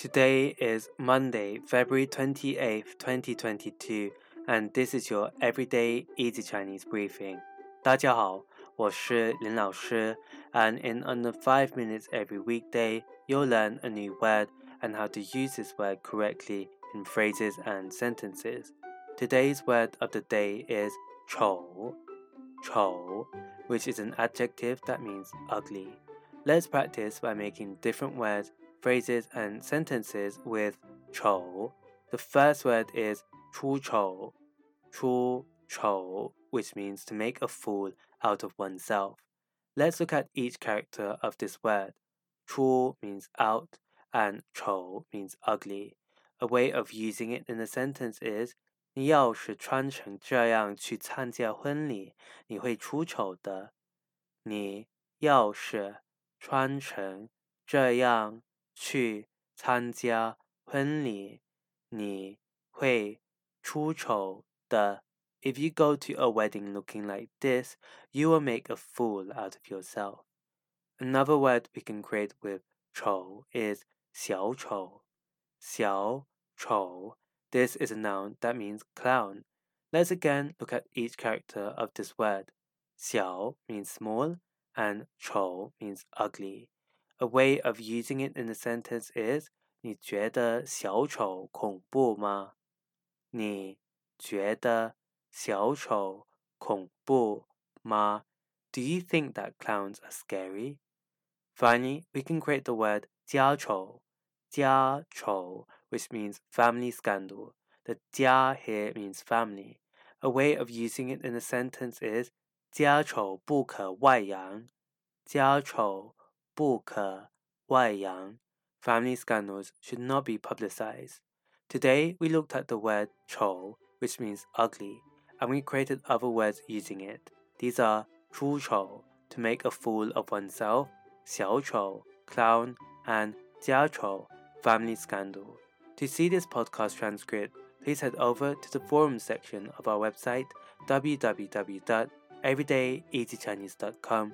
Today is Monday, February 28th, 2022, and this is your everyday easy Chinese briefing. 大家好，我是林老师, and in under 5 minutes every weekday, you'll learn a new word and how to use this word correctly in phrases and sentences. Today's word of the day is 丑,丑, which is an adjective that means ugly. Let's practice by making different words phrases and sentences with "chou." The first word is chu chou, which means to make a fool out of oneself. Let's look at each character of this word. "Chu" means out and "chou" means ugly. A way of using it in a sentence is 你要是穿成这样去参加婚礼，你会出丑的。你要是穿成这样去参加婚礼，你会出丑的。If you go to a wedding looking like this, you will make a fool out of yourself. Another word we can create with 丑 is 小丑,小丑. This is a noun that means clown. Let's again look at each character of this word. 小 means small and 丑 means ugly. A way of using it in a sentence is 你觉得小丑恐怖吗？你觉得小丑恐怖吗？Do you think that clowns are scary? Finally, we can create the word 家丑,家丑, which means family scandal. The 家 here means family. A way of using it in a sentence is 家丑不可外扬。家丑 Buke, Waiyang, family scandals should not be publicized. Today, we looked at the word Chou, which means ugly, and we created other words using it. These are Chu Chou, to make a fool of oneself, Xiao Chou, clown, and Jia Chou, family scandal. To see this podcast transcript, please head over to the forum section of our website www.everydayeasychinese.com